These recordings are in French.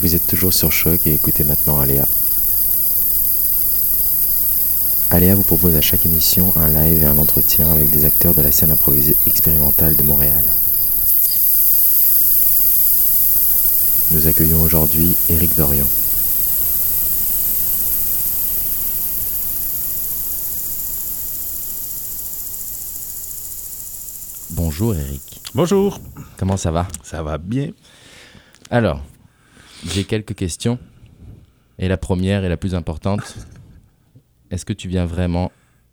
Vous êtes toujours sur Choc et écoutez maintenant Aléa. Aléa vous propose à chaque émission un live et un entretien avec des acteurs de la scène improvisée expérimentale de Montréal. Nous accueillons aujourd'hui Éric Dorion. Bonjour Eric. Bonjour. Comment ça va? Ça va bien. Alors, j'ai quelques questions. Et la première et la plus importante, est-ce que tu viens vraiment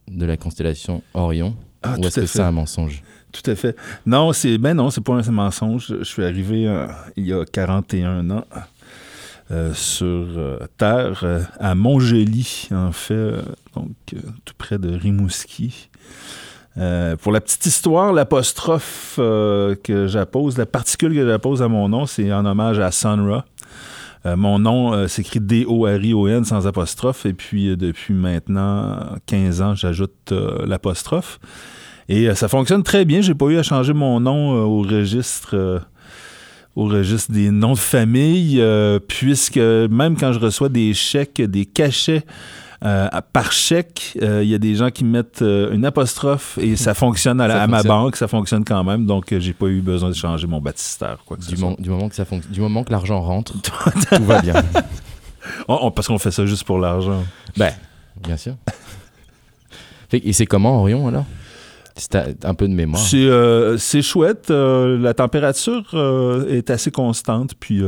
de la constellation Orion Ah, ou est-ce que c'est un mensonge? Tout à fait. Non, c'est ben non, c'est pas un mensonge. Je suis arrivé euh, il y a 41 ans euh, sur euh, Terre, euh, à Montjely, en fait, donc tout près de Rimouski. Pour la petite histoire, l'apostrophe que j'appose, la particule que j'appose à mon nom, c'est en hommage à Sun Ra. Euh, mon nom euh, s'écrit D-O-R-I-O-N sans apostrophe. Et puis, euh, depuis maintenant 15 ans, j'ajoute euh, l'apostrophe. Et euh, ça fonctionne très bien. J'ai pas eu à changer mon nom euh, au registre. euh, au registre des noms de famille, euh, puisque même quand je reçois des chèques, des cachets euh, par chèque, euh, il y a des gens qui mettent euh, une apostrophe et ça fonctionne à, la- Ça à ma banque, ça fonctionne quand même, donc j'ai pas eu besoin de changer mon baptistère. Quoi que ce du, soit. mo- du moment que ça fonctionne, du moment que l'argent rentre, tout va bien. On- on- parce qu'on fait ça juste pour l'argent. Ben, bien sûr. Et c'est comment Orion alors? C'est un peu de mémoire. C'est euh, c'est chouette. euh, la température euh, est assez constante. Puis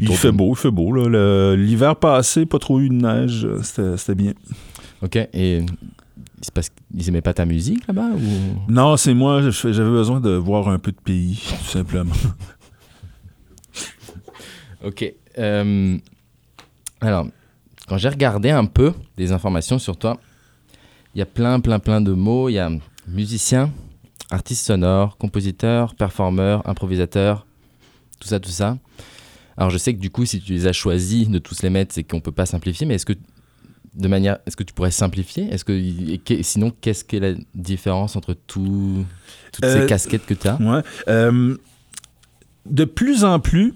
il fait de- beau, il fait beau. L'hiver passé, pas trop eu de neige. euh, C'était bien. Ok. Et c'est parce qu'ils aimaient pas ta musique là-bas ou? Non, c'est moi. J'avais besoin de voir un peu de pays, tout simplement. Ok. euh, alors, quand j'ai regardé un peu des informations sur toi, il y a plein, plein, plein de mots. Il y a musicien, artiste sonore, compositeur, performeur, improvisateur, tout ça, tout ça. Alors, je sais que du coup, si tu les as choisis de tous les mettre, c'est qu'on peut pas simplifier. Mais est-ce que de manière, est-ce que tu pourrais simplifier? Est-ce que sinon, qu'est-ce qu'est la différence entre tout, toutes ces Euh, casquettes que tu as Ouais. Euh, de plus en plus,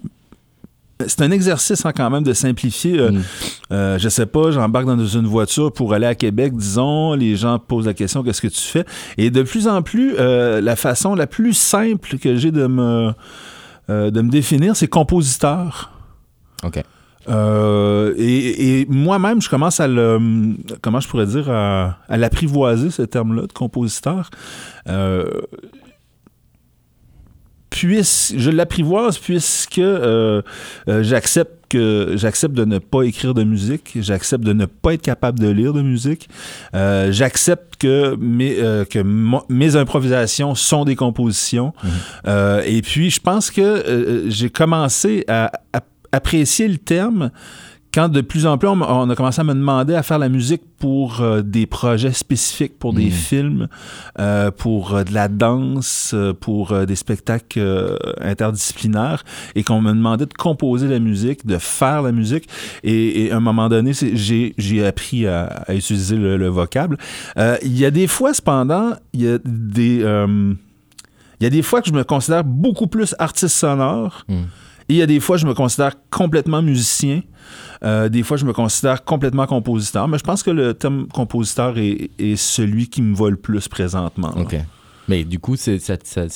c'est un exercice hein, quand même de simplifier. euh, Mm. Euh, je sais pas, j'embarque dans une voiture pour aller à Québec, disons, les gens posent la question qu'est-ce que tu fais? Et de plus en plus, euh, la façon la plus simple que j'ai de me euh, de me définir, c'est compositeur. Ok. Euh, et, et moi-même, je commence à le comment je pourrais dire à, à l'apprivoiser ce terme-là de compositeur. Euh, puisse, je l'apprivoise puisque euh, euh, j'accepte que j'accepte de ne pas écrire de musique, j'accepte de ne pas être capable de lire de musique, euh, j'accepte que mes euh, que mes improvisations sont des compositions, Mhm. Euh, et puis je pense que j'ai commencé à, à apprécier le terme quand de plus en plus on, a commencé à me demander à faire la musique pour euh, des projets spécifiques, pour des Mhm. films, euh, pour euh, de la danse, pour des spectacles interdisciplinaires, et qu'on me demandait de composer la musique, de faire la musique. Et, et à un moment donné, j'ai appris à, à utiliser le, le vocable. Il y a des fois, cependant, il y a des... il y a des fois que je me considère beaucoup plus artiste sonore. Mm. Et il y a des fois, je me considère complètement musicien. Euh, des fois, je me considère complètement compositeur. Mais je pense que le terme compositeur est, est celui qui me va le plus présentement. là. Ok. Mais du coup, c'est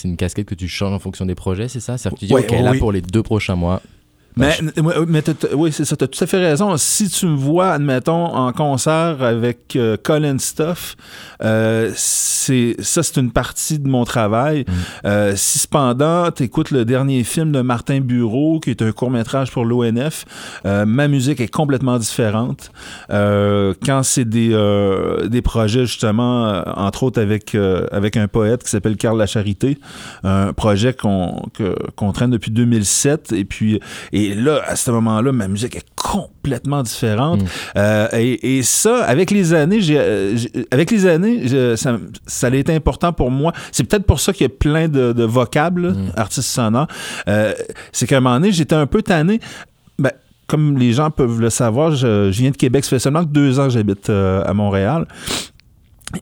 une casquette que tu changes en fonction des projets, c'est ça? C'est-à-dire que tu dis, Ouais, OK, là, pour les deux prochains mois. Mais, mais, oui, c'est ça, tu as tout à fait raison. Si tu me vois, admettons, en concert avec euh, Colin Stuff, euh, c'est ça, c'est une partie de mon travail. Mm. Euh, si cependant, tu écoutes le dernier film de Martin Bureau, qui est un court-métrage pour l'ONF, euh, ma musique est complètement différente. Euh, quand c'est des, euh, des projets, justement, entre autres avec, euh, avec un poète qui s'appelle Carl Lacharité, un projet qu'on que- qu'on traîne depuis 2007, et puis et là, à ce moment-là, ma musique est complètement différente. Mm. Euh, et, et ça, avec les années, j'ai, euh, avec les années, je- ça, ça a été important pour moi. C'est peut-être pour ça qu'il y a plein de, de vocables, Mm. artistes sonores. Euh, c'est qu'à un moment donné, j'étais un peu tanné. Ben, comme les gens peuvent le savoir, je, je viens de Québec. Ça fait seulement deux ans que j'habite euh, à Montréal.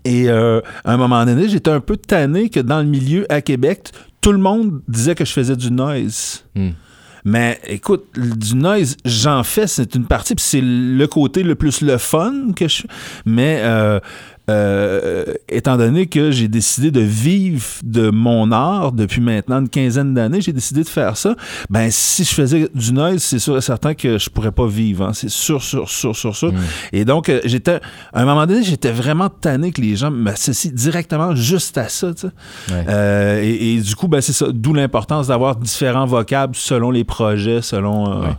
Et euh, à un moment donné, j'étais un peu tanné que dans le milieu à Québec, tout le monde disait que je faisais du noise. Hmm. Mais écoute, du noise, j'en fais, c'est une partie, puis c'est le côté le plus le fun que je Mais euh, euh, étant donné que j'ai décidé de vivre de mon art depuis maintenant une quinzaine d'années, j'ai décidé de faire ça. Ben, si je faisais du noise, c'est sûr et certain que je pourrais pas vivre. Hein. C'est sûr, sûr, sûr, sûr, sûr. Mm. Et donc, euh, j'étais, à un moment donné, j'étais vraiment tanné que les gens m'associent directement juste à ça. Ouais. Euh, et, et du coup, ben, c'est ça. D'où l'importance d'avoir différents vocables selon les projets, selon. euh, Ouais.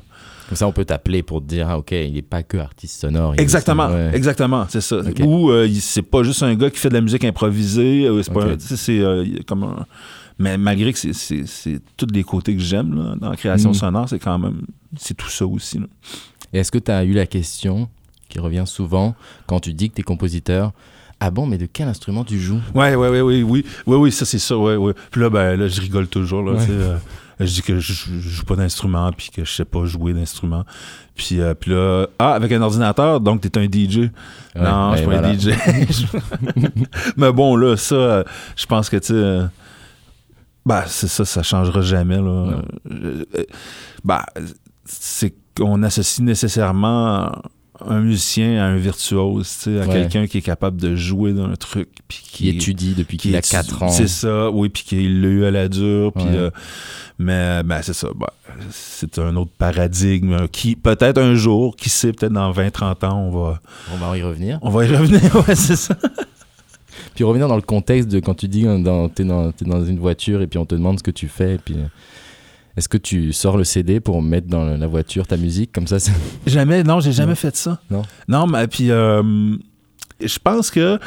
Comme ça, on peut t'appeler pour te dire, ah, OK, il n'est pas que artiste sonore. Exactement, ouais. exactement, c'est ça. Ou euh, c'est pas juste un gars qui fait de la musique improvisée, euh, c'est pas, Ok. un- tu sais, c'est euh, comme un- mais malgré que c'est- tous les côtés que j'aime dans la création Mm. sonore, c'est quand même c'est tout ça aussi. est-ce que tu as eu la question qui revient souvent quand tu dis que tu es compositeur Ah bon, mais de quel instrument tu joues? Ouais, ouais, ouais, oui, oui, oui, oui, ça c'est ça, ouais, ouais. Puis là, ben là, je rigole toujours là. Ouais. euh, je dis que je, je joue pas d'instrument, puis que je sais pas jouer d'instrument. Puis, euh, puis là, ah, avec un ordinateur, donc t'es un DJ. non, je suis ben pas voilà. un DJ. Mais bon, là, ça, euh, je pense que, tu sais, euh, bah, c'est ça, ça changera jamais, là. Euh, bah, c'est qu'on associe nécessairement un musicien à un virtuose, tu sais, à Ouais. quelqu'un qui est capable de jouer d'un truc, puis Qui étudie depuis qu'il a étudie- 4 ans. C'est ça, oui, puis qu'il l'a eu à la dure, puis... Ouais. euh, mais ben, c'est ça, bah, c'est un autre paradigme qui, peut-être un jour, qui sait, peut-être dans 20-30 ans, on va, On va y revenir. on va y revenir, ouais, c'est ça. Puis revenir dans le contexte de quand tu dis que dans, t'es dans, t'es dans une voiture et puis on te demande ce que tu fais. Et puis, est-ce que tu sors le CD pour mettre dans la voiture ta musique comme ça Jamais, non, j'ai jamais Non. fait ça. Non. Non, mais puis euh, je pense que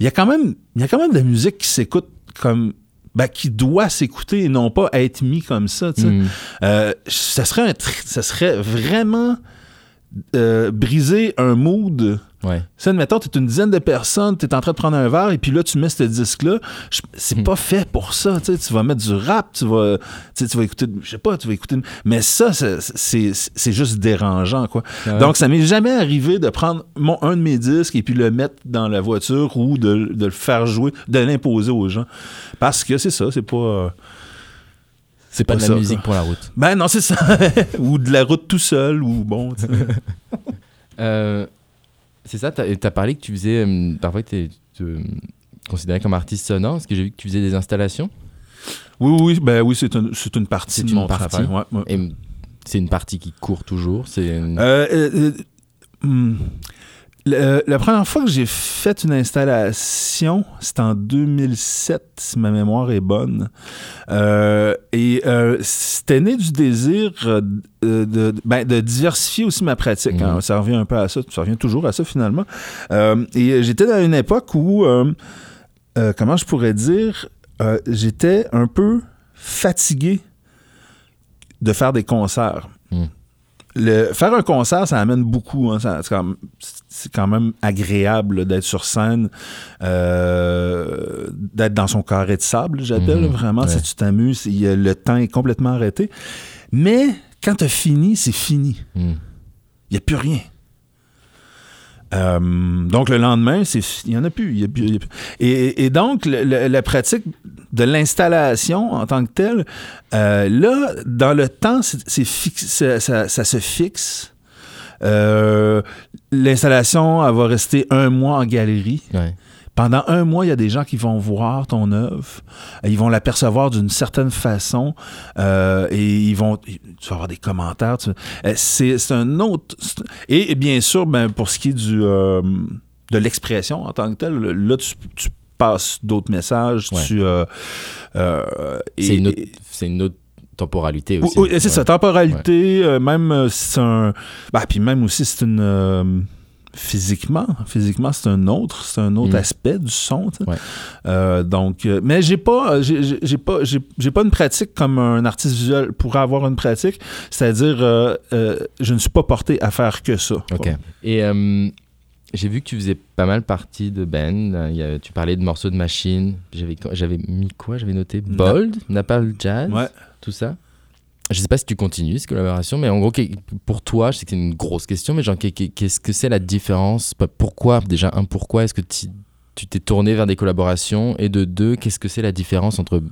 il y a quand même, il y a quand même de la musique qui s'écoute comme, ben, qui doit s'écouter et non pas être mis comme ça. Tu sais. Hmm. Euh, ça serait un, tr- ça serait vraiment euh, briser un mood. Ouais. Ça, admettons, t'es une dizaine de personnes, t'es en train de prendre un verre et puis là, tu mets ce disque-là. C'est Hmm. pas fait pour ça. Tu sais, tu vas mettre du rap, tu vas, tu tu vas écouter, je sais pas, tu vas écouter. Mais ça, c'est- juste dérangeant, quoi. Ah ouais. Donc, ça m'est jamais arrivé de prendre mon, un de mes disques et puis le mettre dans la voiture ou de, de le faire jouer, de l'imposer aux gens. Parce que c'est ça, c'est pas. euh, c'est pas de la ça, musique quoi. pour la route. Ben non, c'est ça. ou de la route tout seul, ou bon. tu sais. Euh, c'est ça, tu as parlé que tu faisais. euh, parfois, tu te considéré comme artiste sonore, parce que j'ai vu que tu faisais des installations? Oui, oui, ben oui, c'est un- c'est une partie C'est de une mon partie. travail. ouais, ouais. C'est une partie qui court toujours. C'est une- Euh, euh, euh, hmm. Le- la première fois que j'ai fait une installation, c'était en 2007, si ma mémoire est bonne. Euh, et euh, c'était né du désir euh, de, ben, de diversifier aussi ma pratique. hein. Mhm. Ça revient un peu à ça, ça revient toujours à ça finalement. Euh, et j'étais dans une époque où, euh, euh, comment je pourrais dire, euh, j'étais un peu fatigué de faire des concerts. Mhm. Le, faire un concert, ça amène beaucoup. hein. C'est, quand même, c'est quand même agréable d'être sur scène, euh, d'être dans son carré de sable, j'appelle. Mhm. Vraiment, Ouais. si tu t'amuses, le temps est complètement arrêté. Mais quand tu as fini, c'est fini. Hmm. Il n'y a plus rien. Euh, donc, le lendemain, il n'y en a plus. Et, donc, la pratique de l'installation en tant que telle, euh, là, dans le temps, ça, se fixe. Euh, l'installation, va rester un mois en galerie. Pendant un mois, il y a des gens qui vont voir ton œuvre, ils vont l'apercevoir d'une certaine façon euh, et ils vont, tu vas avoir des commentaires. tu- euh, c'est, c'est un autre. Et, et bien sûr, ben, pour ce qui est du, euh, de l'expression en tant que telle, là, tu, tu passes d'autres messages. Ouais. Tu, euh, et- C'est une, autre- c'est une autre temporalité aussi. oui, c'est Ouais. ça, temporalité, même si c'est un. Bah, puis même aussi, c'est une. Euh, physiquement, physiquement, c'est un autre, c'est un autre Mm. aspect du son. Ouais. Euh, donc, euh, mais j'ai pas, j'ai j'ai- pas, j'ai j'ai pas une pratique comme un artiste visuel pourrait avoir une pratique, c'est-à-dire, euh, euh, je ne suis pas porté à faire que ça. Ok. Et euh, j'ai vu que tu faisais pas mal partie de band. Il y a- tu parlais de morceaux de machine. J'avais, j'avais mis quoi? J'avais noté Na- Bold, Napalm Jazz, Ouais. tout ça. Je sais pas si tu continues ces collaborations, mais en gros, pour toi, je sais que c'est une grosse question, mais genre, qu'est- qu'est- qu'est-ce que c'est la différence? Pas- Pourquoi, déjà, un, pourquoi est-ce que tu t'es tourné vers des collaborations? Et de deux, qu'est-ce que c'est la différence entre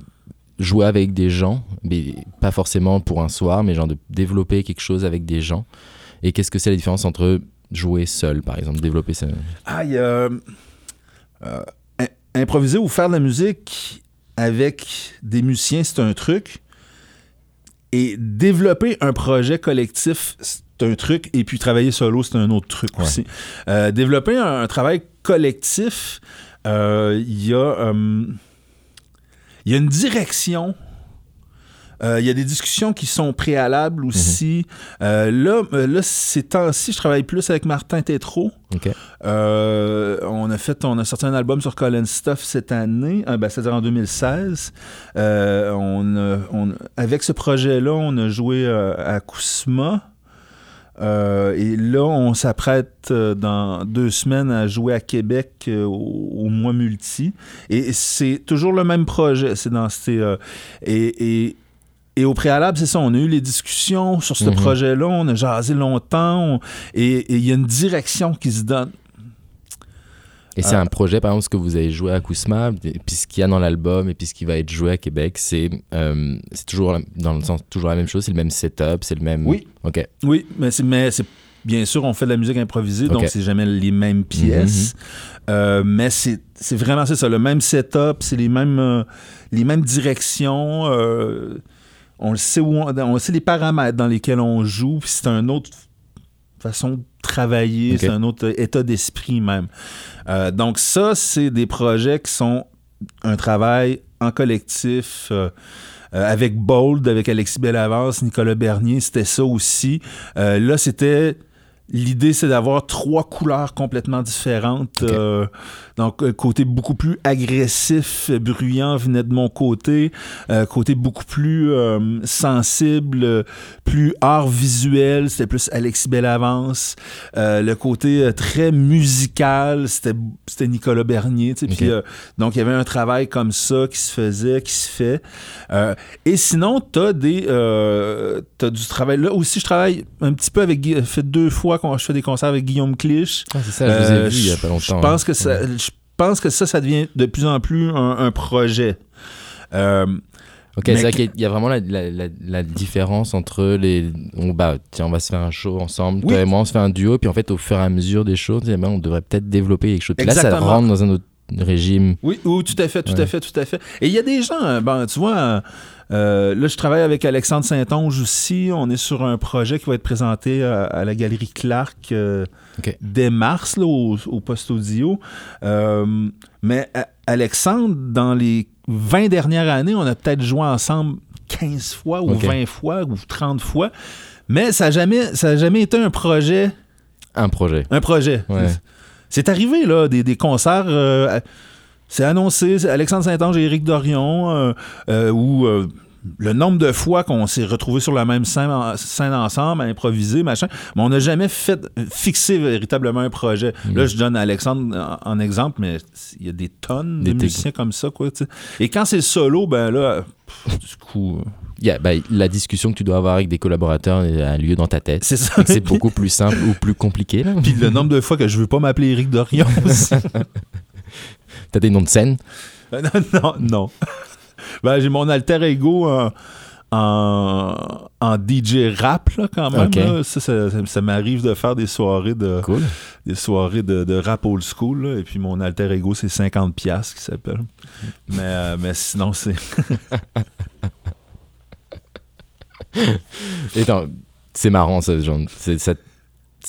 jouer avec des gens, mais pas forcément pour un soir, mais genre de développer quelque chose avec des gens? Et qu'est-ce que c'est la différence entre jouer seul, par exemple, développer ça? Ah, improviser ou faire de la musique avec des musiciens, c'est un truc. Et développer un projet collectif, c'est un truc. Et puis travailler solo, c'est un autre truc Ouais. aussi. Euh, développer un, un travail collectif, euh, il y a. euh, il y a une direction. Euh, Il y a des discussions qui sont préalables aussi. Euh, là, euh, là, ces temps-ci, je travaille plus avec Martin Tétrault. Euh, on a fait, on a sorti un album sur Colin Stuff cette année, euh, ben, c'est-à-dire en 2016. Euh, on a- on- avec ce projet-là, on a joué à Kousma. Et là, on s'apprête dans deux semaines à jouer à Québec au, au mois multi. Et c'est toujours le même projet. C'est dans ces, et, et, et au préalable, c'est ça. On a eu les discussions sur ce Mhm. projet-là. On a jasé longtemps. on- et il y a une direction qui se donne. Et c'est Euh, un projet, par exemple, ce que vous avez joué à Kousma, et puis ce qu'il y a dans l'album, et puis ce qui va être joué à Québec, c'est euh, toujours, la- dans le sens, toujours la même chose, c'est le même setup, c'est le même... Oui. Ok. Oui, mais c'est, mais bien sûr, on fait de la musique improvisée, donc Ok. c'est jamais les mêmes pièces. Euh, mais c'est, vraiment ça, le même setup, c'est les mêmes, euh, les mêmes directions. On le sait où on, on sait les paramètres dans lesquels on joue, puis c'est un autre façon de travailler, c'est un autre état d'esprit même. Euh, donc ça, c'est des projets qui sont un travail en collectif. euh, euh, avec Bold, avec Alexis Bellavance, Nicolas Bernier, c'était ça aussi. Là, c'était. L'idée, c'est d'avoir trois couleurs complètement différentes. Ok. Euh, donc, euh, côté beaucoup plus agressif, bruyant venait de mon côté. Euh, côté beaucoup plus euh, sensible, plus art visuel, c'était plus Alexis Bellavance. Le côté très musical, c'était Nicolas Bernier. donc, il y avait un travail comme ça qui se faisait, qui se fait. Et sinon, tu as des. t'as du travail. Là aussi, je travaille un petit peu avec. Fait deux fois qu'on je fais des concerts avec Guillaume Clich. Ah, c'est ça, je vous ai Euh, vu il y a pas longtemps. Je pense, hein. que ça, je pense que ça, ça devient de plus en plus un, un projet. Euh, Ok, c'est vrai qu'il y a vraiment la, la- la- la différence entre les. On, bah, tiens, on va se faire un show ensemble. Oui. Toi et moi, on se fait un duo. Puis en fait, au fur et à mesure des choses, ben, on devrait peut-être développer quelque chose. Là, ça rentre dans un autre régime. Oui, oui, tout à fait, tout Ouais. à fait, tout à fait. Et il y a des gens, euh, ben, tu vois, euh, euh, là, je travaille avec Alexandre Saint-Onge aussi. On est sur un projet qui va être présenté à la Galerie Clark euh, dès mars, là, au, au poste audio. Euh, mais Alexandre, dans les 20 dernières années, on a peut-être joué ensemble 15 fois ou Ok. 20 fois ou 30 fois. Mais ça n'a jamais, ça a jamais été un projet Un projet. un projet. Ouais. C'est arrivé, là, des, concerts. euh, c'est annoncé, Alexandre Saint-Ange et Éric Dorion, euh, euh, où euh, le nombre de fois qu'on s'est retrouvés sur la même scène, en- scène ensemble, à improviser, machin, mais on n'a jamais fait fixer véritablement un projet. Mm. Là, je donne Alexandre en, en exemple, mais il y a des tonnes Des de musiciens comme ça, quoi. Et quand c'est solo, ben là, pff, du coup, euh, Il y a, bah, la discussion que tu dois avoir avec des collaborateurs a lieu dans ta tête. c'est ça. C'est beaucoup plus simple ou plus compliqué. là. Puis le nombre de fois que je veux pas m'appeler Éric Dorion aussi. T'as des noms de scène? Euh, non, non, non. Ben, j'ai mon alter ego en, en, en DJ rap, là, quand même. Là. Ça, ça, ça- ça m'arrive de faire des soirées de, Cool. des soirées de, de rap old school. là. et puis mon alter ego, c'est 50$ piastres qui s'appelle. mais, euh, mais sinon, c'est. Et c'est marrant, ça, genre, c'est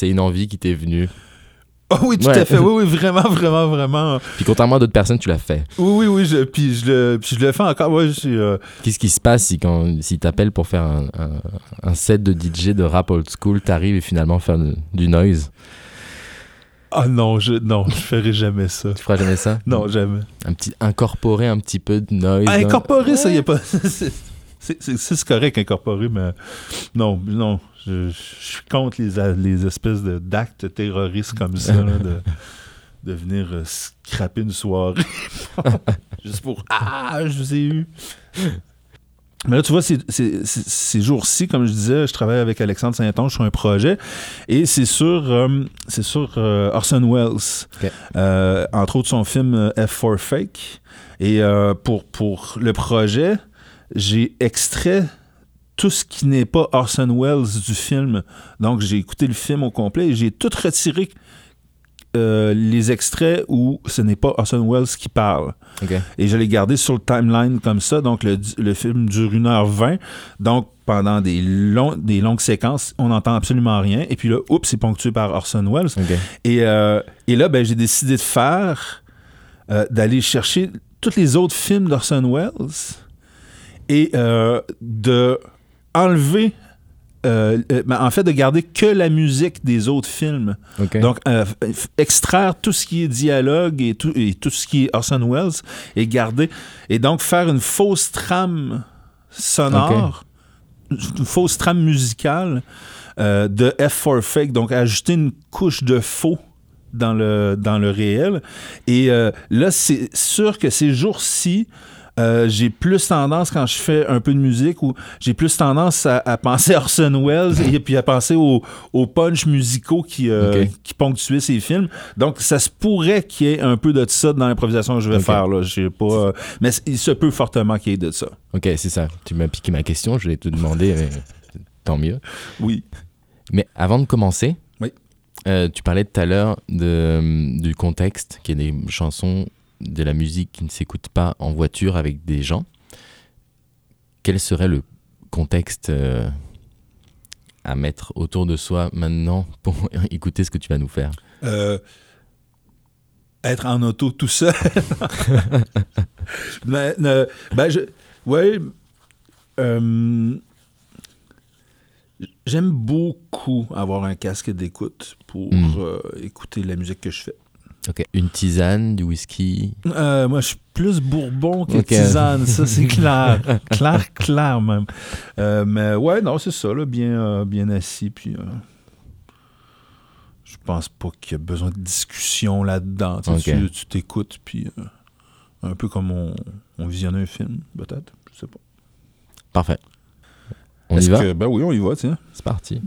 une envie qui t'est venue. Oh oui, tout Ouais. à fait. Oui, oui, vraiment, vraiment, vraiment. Puis contrairement à d'autres personnes, tu l'as fait. Oui, oui, oui. Je, puis, je le, puis je le fais encore. Ouais, je suis, euh, Qu'est-ce qui se passe si, quand, si t'appelles pour faire un, un- un set de DJ de rap old school, t'arrives et finalement faire de- du noise? Ah non, je, non, je ferai jamais ça. Tu feras jamais ça? Non, jamais. Un petit, incorporer un petit peu de noise. Ah, dans- incorporer, ça, y a pas. c'est- correct, incorporer, mais non, non. Je, suis contre les, les espèces de- d'actes terroristes comme ça, là, de, de venir euh, scraper une soirée. Juste pour Ah, je vous ai eu. Mais là, tu vois, ces jours-ci, comme je disais, je travaille avec Alexandre Saint-Onge sur un projet et c'est sur, euh, c'est sur euh, Orson Welles. Euh, entre autres, son film euh, F for Fake. Et pour, pour le projet, j'ai extrait tout ce qui n'est pas Orson Welles du film. Donc, j'ai écouté le film au complet et j'ai tout retiré euh, les extraits où ce n'est pas Orson Welles qui parle. Et je l'ai gardé sur le timeline comme ça. Donc, le, le film dure 1h20. Donc, pendant des, longs, des longues séquences, on n'entend absolument rien. Et puis là, oups, c'est ponctué par Orson Welles. Et, euh, et là, ben, j'ai décidé de faire, euh, d'aller chercher tous les autres films d'Orson Welles et euh, de enlever, euh, euh, ben, en fait, de garder que la musique des autres films. Donc, euh, extraire tout ce qui est dialogue et tout, et tout ce qui est Orson Welles et garder. Et donc, faire une fausse trame sonore, une fausse trame musicale de F for Fake. Donc, ajouter une couche de faux dans le, dans le réel. Et là, c'est sûr que ces jours-ci, euh, j'ai plus tendance, quand je fais un peu de musique, ou j'ai plus tendance à, à penser à Orson Welles et puis à penser aux, aux punch musicaux qui, euh, qui ponctuaient ces films. Donc, ça se pourrait qu'il y ait un peu de ça dans l'improvisation que je vais faire. Là. J'ai pas, euh, mais il se peut fortement qu'il y ait de ça. Ok, c'est ça. Tu m'as piqué ma question, je vais te demander, mais tant mieux. Oui. Mais avant de commencer, Oui. tu parlais tout à l'heure de, du contexte, qu'il y a des chansons, de la musique qui ne s'écoute pas en voiture avec des gens. Quel serait le contexte euh, à mettre autour de soi maintenant pour écouter ce que tu vas nous faire? Euh, être en auto tout seul. Mais, euh, ben, je, ouais, euh, j'aime beaucoup avoir un casque d'écoute pour Mm. euh, écouter la musique que je fais. Ok. Une tisane, du whisky Euh, moi, je suis plus bourbon que tisane, ça c'est clair. clair, clair même. Euh, mais ouais, non, c'est ça, là, bien, euh, bien assis, puis je pense pas qu'il y a besoin de discussion là-dedans. Tu t'écoutes, puis un peu comme on, on visionne un film, peut-être, je sais pas. Parfait. On y va? que- ben oui, on y va, tiens. C'est parti.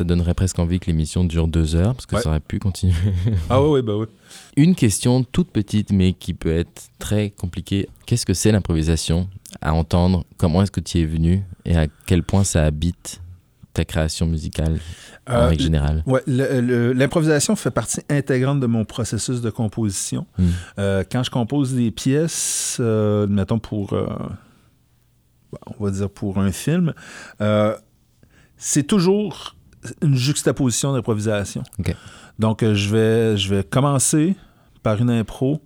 Ça donnerait presque envie que l'émission dure deux heures, parce que Ouais. ça aurait pu continuer. Ah oui, oui, bah oui. Une question toute petite, mais qui peut être très compliquée. Qu'est-ce que c'est l'improvisation à entendre? Comment est-ce que tu y es venu? Et à quel point ça habite ta création musicale en Euh, règle générale? Ouais, le- le- l'improvisation fait partie intégrante de mon processus de composition. Mm. Euh, quand je compose des pièces, euh, mettons pour, euh, on va dire pour un film, c'est toujours une juxtaposition d'improvisation. Donc, euh, je vais, je vais commencer par une impro,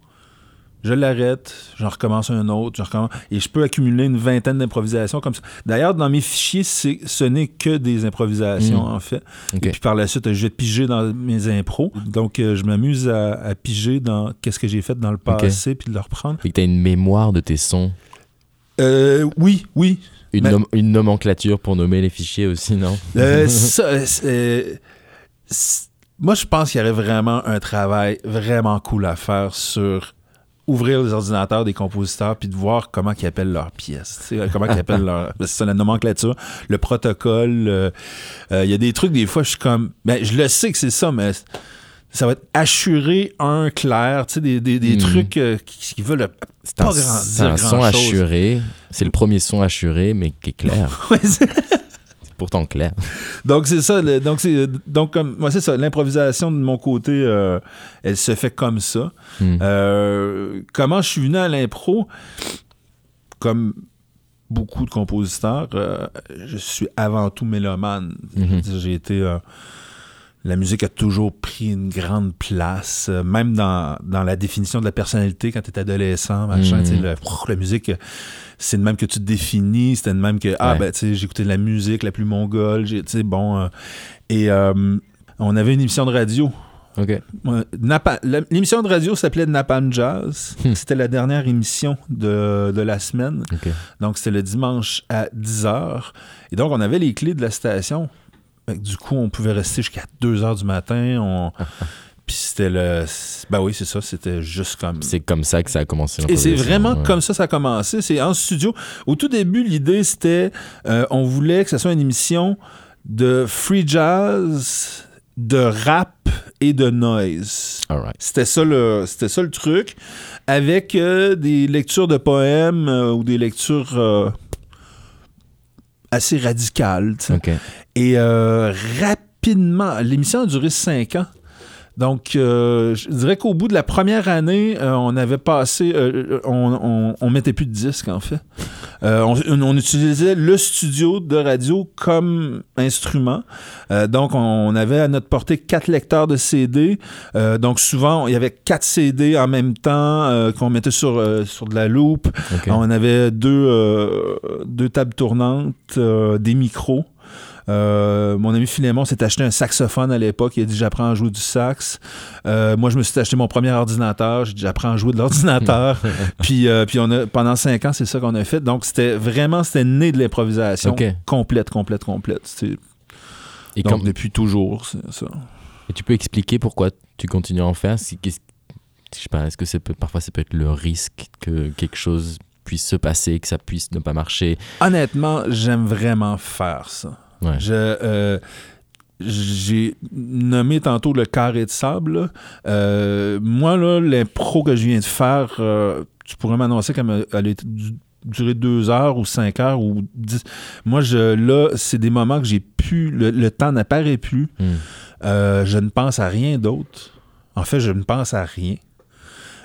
je l'arrête, j'en recommence un autre, je recommence, et je peux accumuler une vingtaine d'improvisations comme ça. D'ailleurs, dans mes fichiers, ce n'est que des improvisations, Mm. en fait. Et puis par la suite, je vais piger dans mes impros. Donc, euh, je m'amuse à, à piger dans qu'est-ce que j'ai fait dans le passé, puis de le reprendre. Fait que tu as une mémoire de tes sons, Euh, oui, oui. Une, Mais- nom- une nomenclature pour nommer les fichiers aussi, non? Euh, ça, euh, c'est- moi, je pense qu'il y aurait vraiment un travail vraiment cool à faire sur ouvrir les ordinateurs des compositeurs puis de voir comment ils appellent leurs pièces, comment ils appellent leur c'est ça la nomenclature, le protocole. euh, euh, Il y a des trucs des fois je suis comme ben je le sais que c'est ça mais ça va être assuré un clair, tu sais des, des, des Mhm. trucs euh, qui, qui veulent C'est pas un, grand- dire un son assuré. C'est le premier son assuré, mais qui est clair. Ouais, c'est- pourtant clair. Donc c'est ça. le- donc c'est donc comme moi c'est ça. L'improvisation de mon côté, euh, elle se fait comme ça. Hmm. Euh, comment je suis venu à l'impro? Comme beaucoup de compositeurs, euh, je suis avant tout mélomane. Mhm. dire, J'ai été la musique a toujours pris une grande place, euh, même dans, dans la définition de la personnalité quand tu es adolescent, machin, sais, le- la musique, euh, c'est de même que tu te définis, c'était de même que, ah Ouais. ben, tu sais, j'écoutais de la musique la plus mongole, j'ai- tu sais, bon, euh, et euh, on avait une émission de radio. Ok. L'émission de radio s'appelait Napalm Jazz. Hmm. C'était la dernière émission de, de la semaine. Donc, c'était le dimanche à 10h. Et donc, on avait les clés de la station. Que du coup, on pouvait rester jusqu'à 2h du matin. On... Puis c'était le... Ben oui, c'est ça. C'était juste comme... C'est comme ça que ça a commencé. Et c'est vraiment ouais. comme ça que ça a commencé. C'est en studio. Au tout début, l'idée, c'était... euh, on voulait que ce soit une émission de free jazz, de rap et de noise. C'était ça le, c'était ça le truc, avec euh, des lectures de poèmes euh, ou des lectures assez radicales. tu sais. Ok. Et euh, rapidement, l'émission a duré cinq ans. Donc, euh, je dirais qu'au bout de la première année, euh, on avait passé, euh, on, on, on mettait plus de disques en fait. On, on utilisait le studio de radio comme instrument. Donc, on avait à notre portée quatre lecteurs de CD. Donc, souvent, il y avait quatre CD en même temps qu'on mettait sur, sur de la loupe. On avait deux, deux tables tournantes, des micros. Euh, mon ami Philémon s'est acheté un saxophone à l'époque. Il a dit J'apprends à jouer du sax. Euh, moi, je me suis acheté mon premier ordinateur. J'ai dit J'apprends à jouer de l'ordinateur. puis euh, puis on a, pendant cinq ans, c'est ça qu'on a fait. Donc, c'était vraiment c'était né de l'improvisation complète, complète, complète. Et, Donc, depuis toujours, c'est ça. et tu peux expliquer pourquoi tu continues à en faire? Si, qu'est-ce- Je sais pas, est-ce que c'est parfois ça peut être le risque que quelque chose puisse se passer, que ça puisse ne pas marcher? Honnêtement, j'aime vraiment faire ça. Ouais. Je, euh, j'ai nommé tantôt le carré de sable. là. Euh, moi, là, l'impro que je viens de faire, euh, tu pourrais m'annoncer qu'elle elle a duré deux heures ou cinq heures ou dix. Moi, je, là, c'est des moments que j'ai pu. Le, le temps n'apparaît plus. Hmm. Euh, je ne pense à rien d'autre. En fait, je ne pense à rien.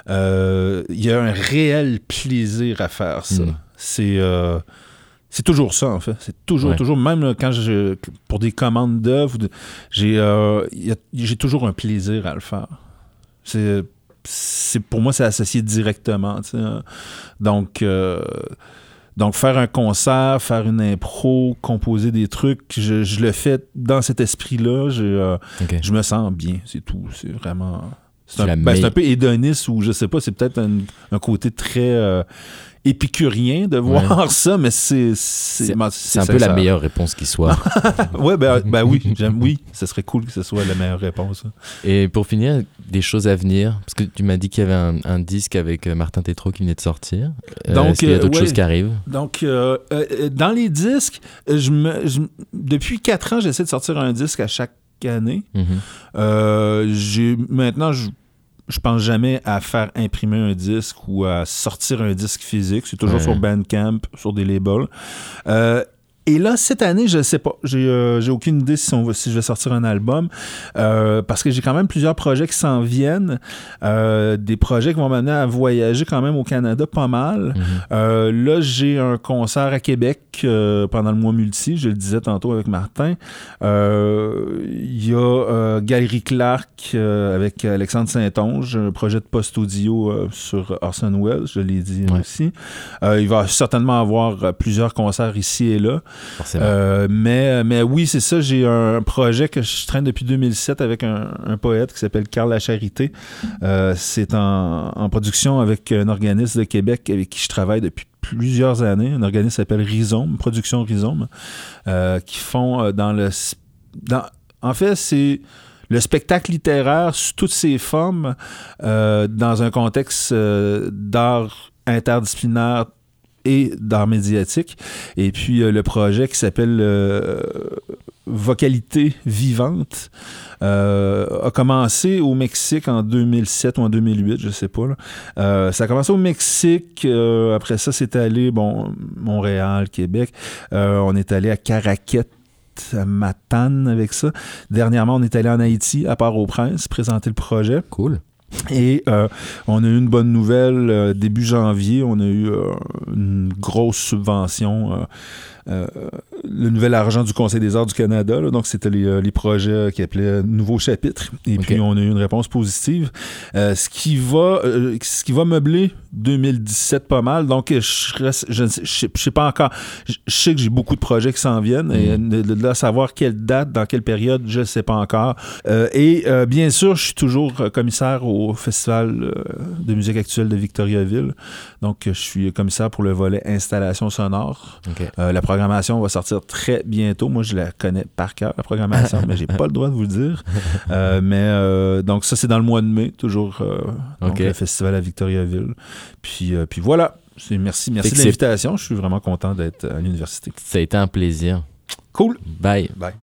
Il y a un réel plaisir à faire ça. Mm. C'est c'est toujours ça, en fait. C'est toujours, Ouais. toujours, même quand je. Pour des commandes d'œuvres, j'ai euh, j'ai toujours un plaisir à le faire. C'est. Pour moi, c'est associé directement. sais. Donc. euh, donc, faire un concert, faire une impro, composer des trucs, je, je le fais dans cet esprit-là. Je, euh, je me sens bien, c'est tout. C'est vraiment. C'est un, ben, un, peu hédoniste ou je sais pas, c'est peut-être un, un, côté très épicurien de voir ça, mais c'est. C'est un peu la meilleure réponse qui soit. ouais, ben, ben oui, oui, ce serait cool que ce soit la meilleure réponse. Et pour finir, des choses à venir, parce que tu m'as dit qu'il y avait un, disque avec euh, Martin Tétrault qui venait de sortir. Euh, donc, Est-ce qu'il y a d'autres choses qui arrivent? Donc, euh, dans les disques, je me, depuis quatre ans, j'essaie de sortir un disque à chaque année. Mm-hmm. j'ai maintenant je je pense jamais à faire imprimer un disque ou à sortir un disque physique. C'est toujours sur Bandcamp, sur des labels. Euh, et là, cette année, je ne sais pas. J'ai euh, aucune idée si, on si je vais sortir un album. Euh, parce que j'ai quand même plusieurs projets qui s'en viennent. Euh, des projets qui vont m'amener à voyager quand même au Canada pas mal. Mhm. là, j'ai un concert à Québec pendant le mois multi. Je le disais tantôt avec Martin. Il y a Galerie Clark avec Alexandre Saint-Onge, un projet de post-audio sur Orson Welles. Je l'ai dit aussi. il va certainement avoir plusieurs concerts ici et là. Euh, mais, mais oui, c'est ça. J'ai un projet que je traîne depuis 2007 avec un, poète qui s'appelle Carl La Charité. Euh, c'est en, production avec un organisme de Québec avec qui je travaille depuis plusieurs années. Un organisme s'appelle Rhizome, Production Rhizome, euh, qui font dans le. en fait, c'est le spectacle littéraire sous toutes ses formes dans un contexte d'art interdisciplinaire et d'art médiatique. Et puis euh, le projet qui s'appelle euh, Vocalité vivante euh, a commencé au Mexique en 2007 ou en 2008, je sais pas. ça a commencé au Mexique. après ça, c'est allé, bon, Montréal, Québec. on est allé à Caraquette à Matane avec ça. Dernièrement, on est allé en Haïti, à Port-au-Prince, présenter le projet. Cool. Et euh, on a eu une bonne nouvelle euh, début janvier. On a eu euh, une grosse subvention le nouvel argent du Conseil des arts du Canada. donc, c'était les, euh, projets qui appelaient Nouveau chapitre. Et puis, on a eu une réponse positive. Euh, ce, qui va, ce qui va meubler 2017 pas mal. Donc, je je, sais pas encore. Je, sais que j'ai beaucoup de projets qui s'en viennent. Et mm. de, là, savoir quelle date, dans quelle période, je ne sais pas encore. et bien sûr, je suis toujours commissaire au Festival de musique actuelle de Victoriaville. Donc, je suis commissaire pour le volet installation sonore. la programmation va sortir très bientôt. Moi, je la connais par cœur, la programmation, mais j'ai pas le droit de vous le dire. Euh, mais euh, donc, ça, c'est dans le mois de mai, toujours euh, le festival à Victoriaville. Puis, puis voilà. Merci, merci de l'invitation. Je suis vraiment content d'être à l'université. Ça a été un plaisir. Cool. Bye. Bye.